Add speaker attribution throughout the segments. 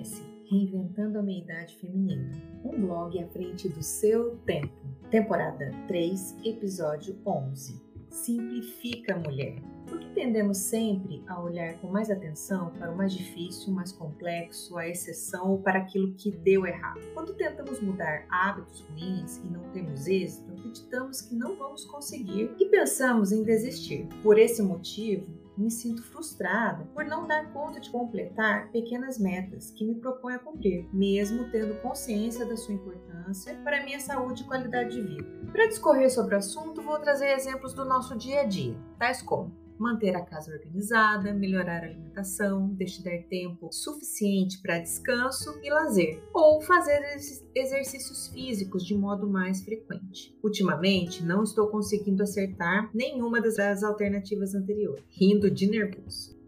Speaker 1: Comece Reinventando a Meia-Idade Feminina, um blog à frente do seu tempo. Temporada 3, episódio 11. Simplifica a mulher. Por que tendemos sempre a olhar com mais atenção para o mais difícil, o mais complexo, a exceção ou para aquilo que deu errado? Quando tentamos mudar hábitos ruins e não temos êxito, acreditamos que não vamos conseguir e pensamos em desistir. Por esse motivo, me sinto frustrada por não dar conta de completar pequenas metas que me proponho a cumprir, mesmo tendo consciência da sua importância para minha saúde e qualidade de vida. Para discorrer sobre o assunto, vou trazer exemplos do nosso dia a dia, tais como manter a casa organizada, melhorar a alimentação, destinar tempo suficiente para descanso e lazer, ou fazer exercícios físicos de modo mais frequente. Ultimamente, não estou conseguindo acertar nenhuma das alternativas anteriores, rindo de nervoso.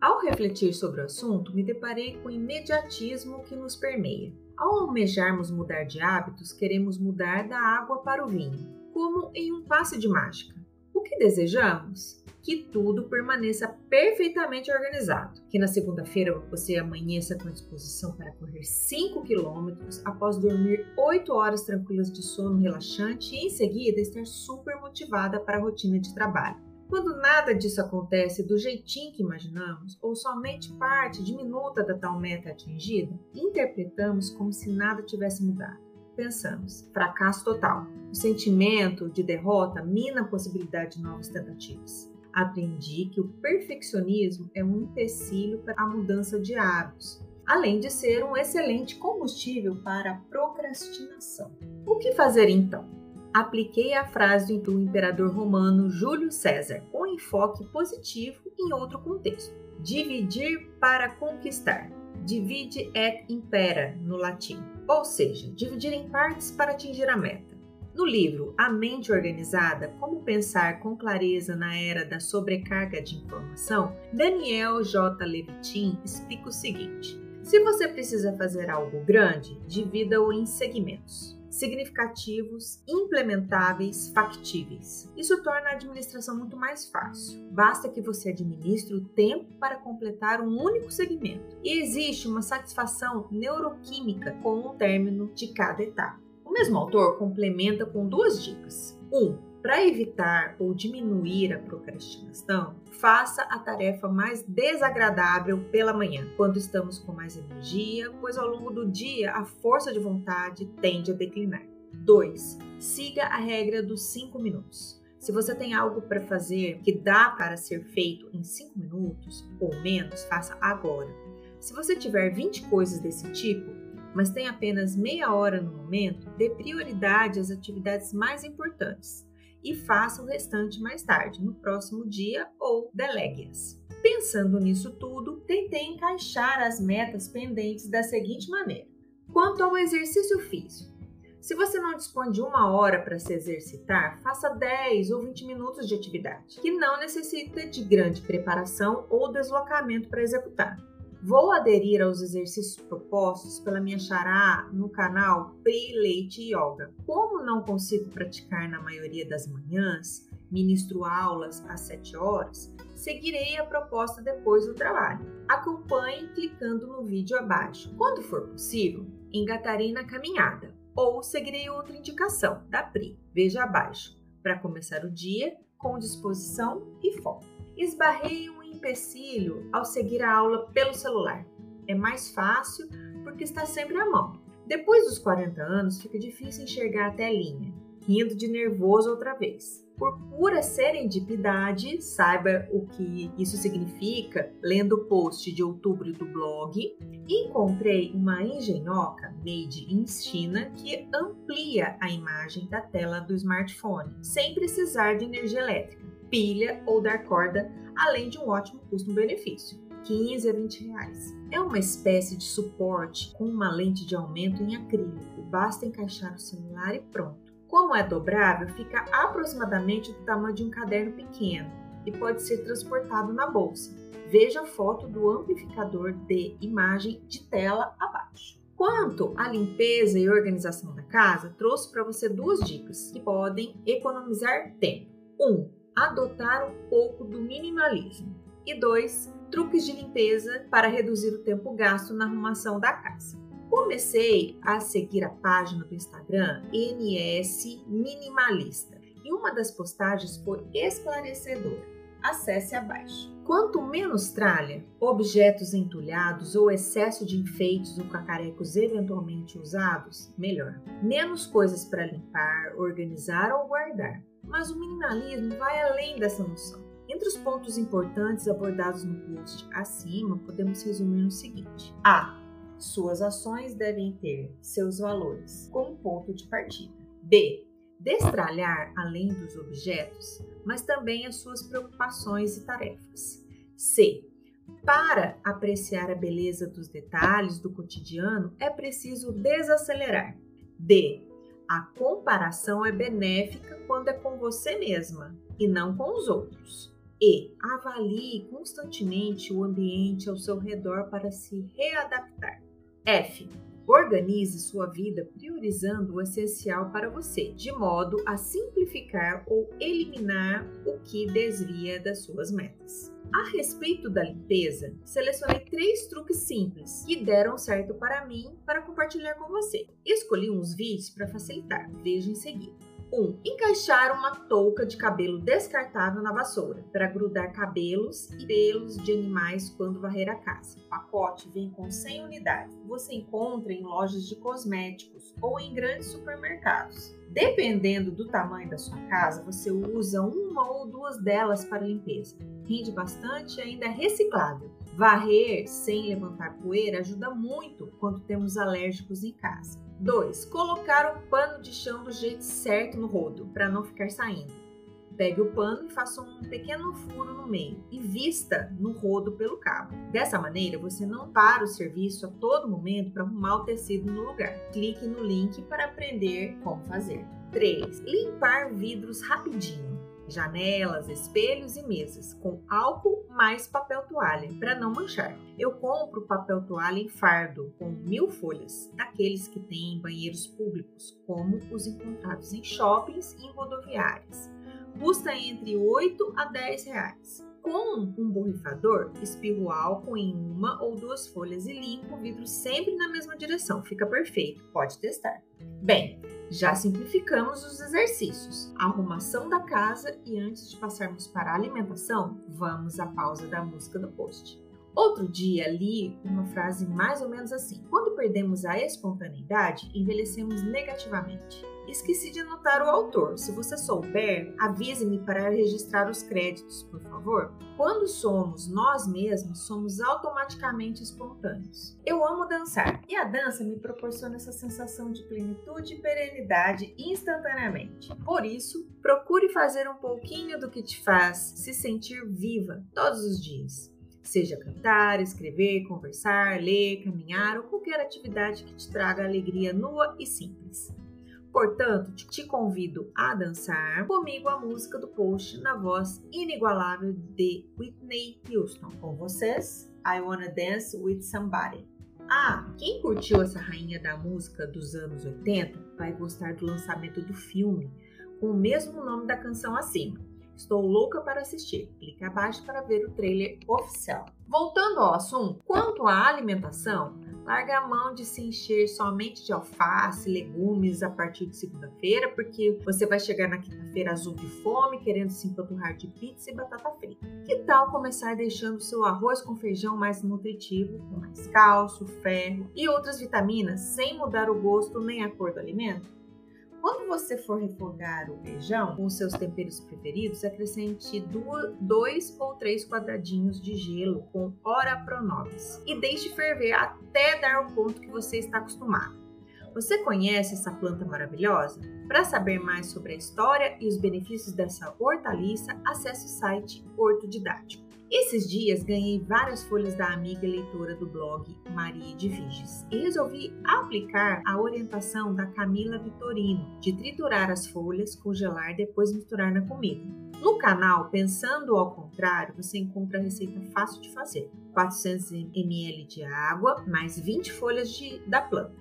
Speaker 1: Ao refletir sobre o assunto, me deparei com o imediatismo que nos permeia. Ao almejarmos mudar de hábitos, queremos mudar da água para o vinho, como em um passe de mágica. O que desejamos? que tudo permaneça perfeitamente organizado. Que na segunda-feira você amanheça com disposição para correr 5 quilômetros após dormir 8 horas tranquilas de sono relaxante e em seguida estar super motivada para a rotina de trabalho. Quando nada disso acontece do jeitinho que imaginamos, ou somente parte diminuta da tal meta atingida, interpretamos como se nada tivesse mudado. Pensamos, fracasso total. O sentimento de derrota mina a possibilidade de novas tentativas aprendi que o perfeccionismo é um empecilho para a mudança de hábitos, além de ser um excelente combustível para a procrastinação. O que fazer então? Apliquei a frase do imperador romano Júlio César, com enfoque positivo em outro contexto. Dividir para conquistar. Divide et impera no latim, ou seja, dividir em partes para atingir a meta. No livro A Mente Organizada: Como Pensar com Clareza na Era da Sobrecarga de Informação, Daniel J. Levitin explica o seguinte: se você precisa fazer algo grande, divida-o em segmentos significativos, implementáveis, factíveis. Isso torna a administração muito mais fácil. Basta que você administre o tempo para completar um único segmento. E existe uma satisfação neuroquímica com o término de cada etapa. O mesmo autor complementa com duas dicas. 1. Um, para evitar ou diminuir a procrastinação, faça a tarefa mais desagradável pela manhã, quando estamos com mais energia, pois ao longo do dia a força de vontade tende a declinar. 2. Siga a regra dos 5 minutos. Se você tem algo para fazer que dá para ser feito em 5 minutos ou menos, faça agora. Se você tiver 20 coisas desse tipo, mas tem apenas meia hora no momento, dê prioridade às atividades mais importantes e faça o restante mais tarde, no próximo dia ou delegue-as. Pensando nisso tudo, tentei encaixar as metas pendentes da seguinte maneira: quanto ao exercício físico, se você não dispõe de uma hora para se exercitar, faça 10 ou 20 minutos de atividade, que não necessita de grande preparação ou deslocamento para executar. Vou aderir aos exercícios propostos pela minha xará no canal Pri Leite Yoga. Como não consigo praticar na maioria das manhãs, ministro aulas às 7 horas, seguirei a proposta depois do trabalho. Acompanhe clicando no vídeo abaixo. Quando for possível, engatarei na caminhada ou seguirei outra indicação da Pri, veja abaixo, para começar o dia com disposição e foco. Esbarrei um empecilho ao seguir a aula pelo celular. É mais fácil porque está sempre à mão. Depois dos 40 anos, fica difícil enxergar a telinha, rindo de nervoso outra vez. Por pura serendipidade, saiba o que isso significa lendo o post de outubro do blog, encontrei uma engenhoca made in China que amplia a imagem da tela do smartphone, sem precisar de energia elétrica, pilha ou dar corda além de um ótimo custo-benefício. 15 a 20 reais. É uma espécie de suporte com uma lente de aumento em acrílico. Basta encaixar o celular e pronto. Como é dobrável, fica aproximadamente do tamanho de um caderno pequeno e pode ser transportado na bolsa. Veja a foto do amplificador de imagem de tela abaixo. Quanto à limpeza e organização da casa, trouxe para você duas dicas que podem economizar tempo. 1. Um, adotar um pouco do minimalismo. E dois, truques de limpeza para reduzir o tempo gasto na arrumação da casa. Comecei a seguir a página do Instagram NS Minimalista e uma das postagens foi esclarecedora. Acesse abaixo. Quanto menos tralha, objetos entulhados ou excesso de enfeites ou cacarecos eventualmente usados, melhor. Menos coisas para limpar, organizar ou guardar. Mas o minimalismo vai além dessa noção. Entre os pontos importantes abordados no post acima, podemos resumir no seguinte: A. Suas ações devem ter seus valores como ponto de partida. B. Destralhar além dos objetos, mas também as suas preocupações e tarefas. C. Para apreciar a beleza dos detalhes do cotidiano, é preciso desacelerar. D. A comparação é benéfica quando é com você mesma e não com os outros. E avalie constantemente o ambiente ao seu redor para se readaptar. F. Organize sua vida priorizando o essencial para você, de modo a simplificar ou eliminar o que desvia das suas metas. A respeito da limpeza, selecionei três truques simples que deram certo para mim para compartilhar com você. Escolhi uns vídeos para facilitar, veja em seguida. 1. Um, encaixar uma touca de cabelo descartável na vassoura para grudar cabelos e pelos de animais quando varrer a casa. O pacote vem com 100 unidades. Você encontra em lojas de cosméticos ou em grandes supermercados. Dependendo do tamanho da sua casa, você usa uma ou duas delas para limpeza. Rende bastante e ainda é reciclável. Varrer sem levantar poeira ajuda muito quando temos alérgicos em casa. 2. Colocar o pano de chão do jeito certo no rodo, para não ficar saindo. Pegue o pano e faça um pequeno furo no meio e vista no rodo pelo cabo. Dessa maneira, você não para o serviço a todo momento para arrumar o tecido no lugar. Clique no link para aprender como fazer. 3. Limpar vidros rapidinho janelas, espelhos e mesas, com álcool mais papel toalha, para não manchar. Eu compro papel toalha em fardo, com mil folhas, daqueles que têm em banheiros públicos, como os encontrados em shoppings e em rodoviárias. Custa entre 8 a 10 reais. Com um borrifador, espirro álcool em uma ou duas folhas e limpo o vidro sempre na mesma direção. Fica perfeito, pode testar. Bem, já simplificamos os exercícios, a arrumação da casa e antes de passarmos para a alimentação, vamos à pausa da música do post. Outro dia li uma frase mais ou menos assim: Quando perdemos a espontaneidade, envelhecemos negativamente. Esqueci de anotar o autor. Se você souber, avise-me para registrar os créditos, por favor. Quando somos nós mesmos, somos automaticamente espontâneos. Eu amo dançar e a dança me proporciona essa sensação de plenitude e perenidade instantaneamente. Por isso, procure fazer um pouquinho do que te faz se sentir viva todos os dias. Seja cantar, escrever, conversar, ler, caminhar ou qualquer atividade que te traga alegria nua e simples. Portanto, te convido a dançar comigo a música do post na voz inigualável de Whitney Houston. Com vocês, I Wanna Dance with Somebody. Ah, quem curtiu essa rainha da música dos anos 80 vai gostar do lançamento do filme com o mesmo nome da canção acima. Estou louca para assistir. Clique abaixo para ver o trailer oficial. Voltando ao assunto, quanto à alimentação, larga a mão de se encher somente de alface, legumes a partir de segunda-feira, porque você vai chegar na quinta-feira azul de fome, querendo se empanturrar de pizza e batata frita. Que tal começar deixando seu arroz com feijão mais nutritivo, com mais cálcio, ferro e outras vitaminas, sem mudar o gosto nem a cor do alimento? Quando você for refogar o feijão com seus temperos preferidos, acrescente dois ou três quadradinhos de gelo com ora pronobis e deixe ferver até dar o ponto que você está acostumado. Você conhece essa planta maravilhosa? Para saber mais sobre a história e os benefícios dessa hortaliça, acesse o site Hortodidático. Esses dias ganhei várias folhas da amiga leitora do blog Maria de Viges e resolvi aplicar a orientação da Camila Vitorino de triturar as folhas, congelar depois misturar na comida. No canal Pensando ao Contrário, você encontra a receita fácil de fazer: 400 ml de água mais 20 folhas de, da planta.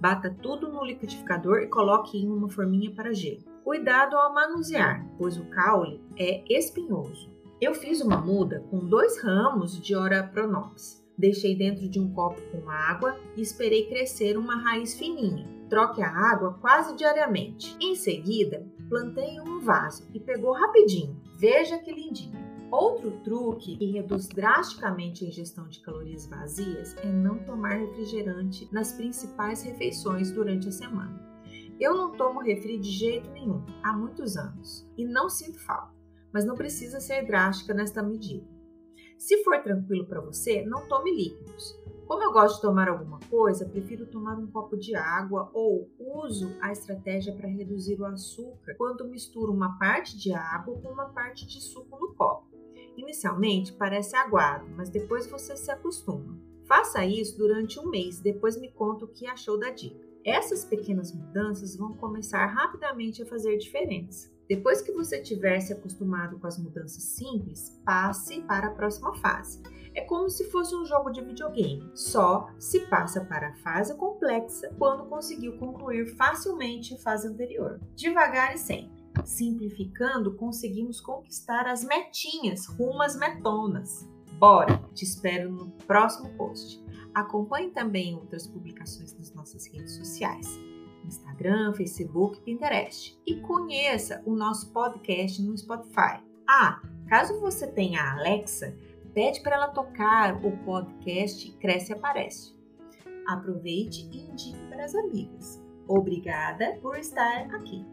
Speaker 1: Bata tudo no liquidificador e coloque em uma forminha para gelo. Cuidado ao manusear, pois o caule é espinhoso. Eu fiz uma muda com dois ramos de Ora Pronops. Deixei dentro de um copo com água e esperei crescer uma raiz fininha. Troque a água quase diariamente. Em seguida, plantei um vaso e pegou rapidinho. Veja que lindinho. Outro truque que reduz drasticamente a ingestão de calorias vazias é não tomar refrigerante nas principais refeições durante a semana. Eu não tomo refri de jeito nenhum há muitos anos e não sinto falta, mas não precisa ser drástica nesta medida. Se for tranquilo para você, não tome líquidos. Como eu gosto de tomar alguma coisa, prefiro tomar um copo de água ou uso a estratégia para reduzir o açúcar quando misturo uma parte de água com uma parte de suco no copo. Inicialmente parece aguado, mas depois você se acostuma. Faça isso durante um mês, depois me conta o que achou da dica. Essas pequenas mudanças vão começar rapidamente a fazer diferença. Depois que você tiver se acostumado com as mudanças simples, passe para a próxima fase. É como se fosse um jogo de videogame, só se passa para a fase complexa quando conseguiu concluir facilmente a fase anterior. Devagar e sempre. Simplificando, conseguimos conquistar as metinhas rumo às metonas. Bora! Te espero no próximo post. Acompanhe também outras publicações nas nossas redes sociais. Instagram, Facebook, Pinterest. E conheça o nosso podcast no Spotify. Ah, caso você tenha a Alexa, pede para ela tocar o podcast Cresce e Aparece. Aproveite e indique para as amigas. Obrigada por estar aqui.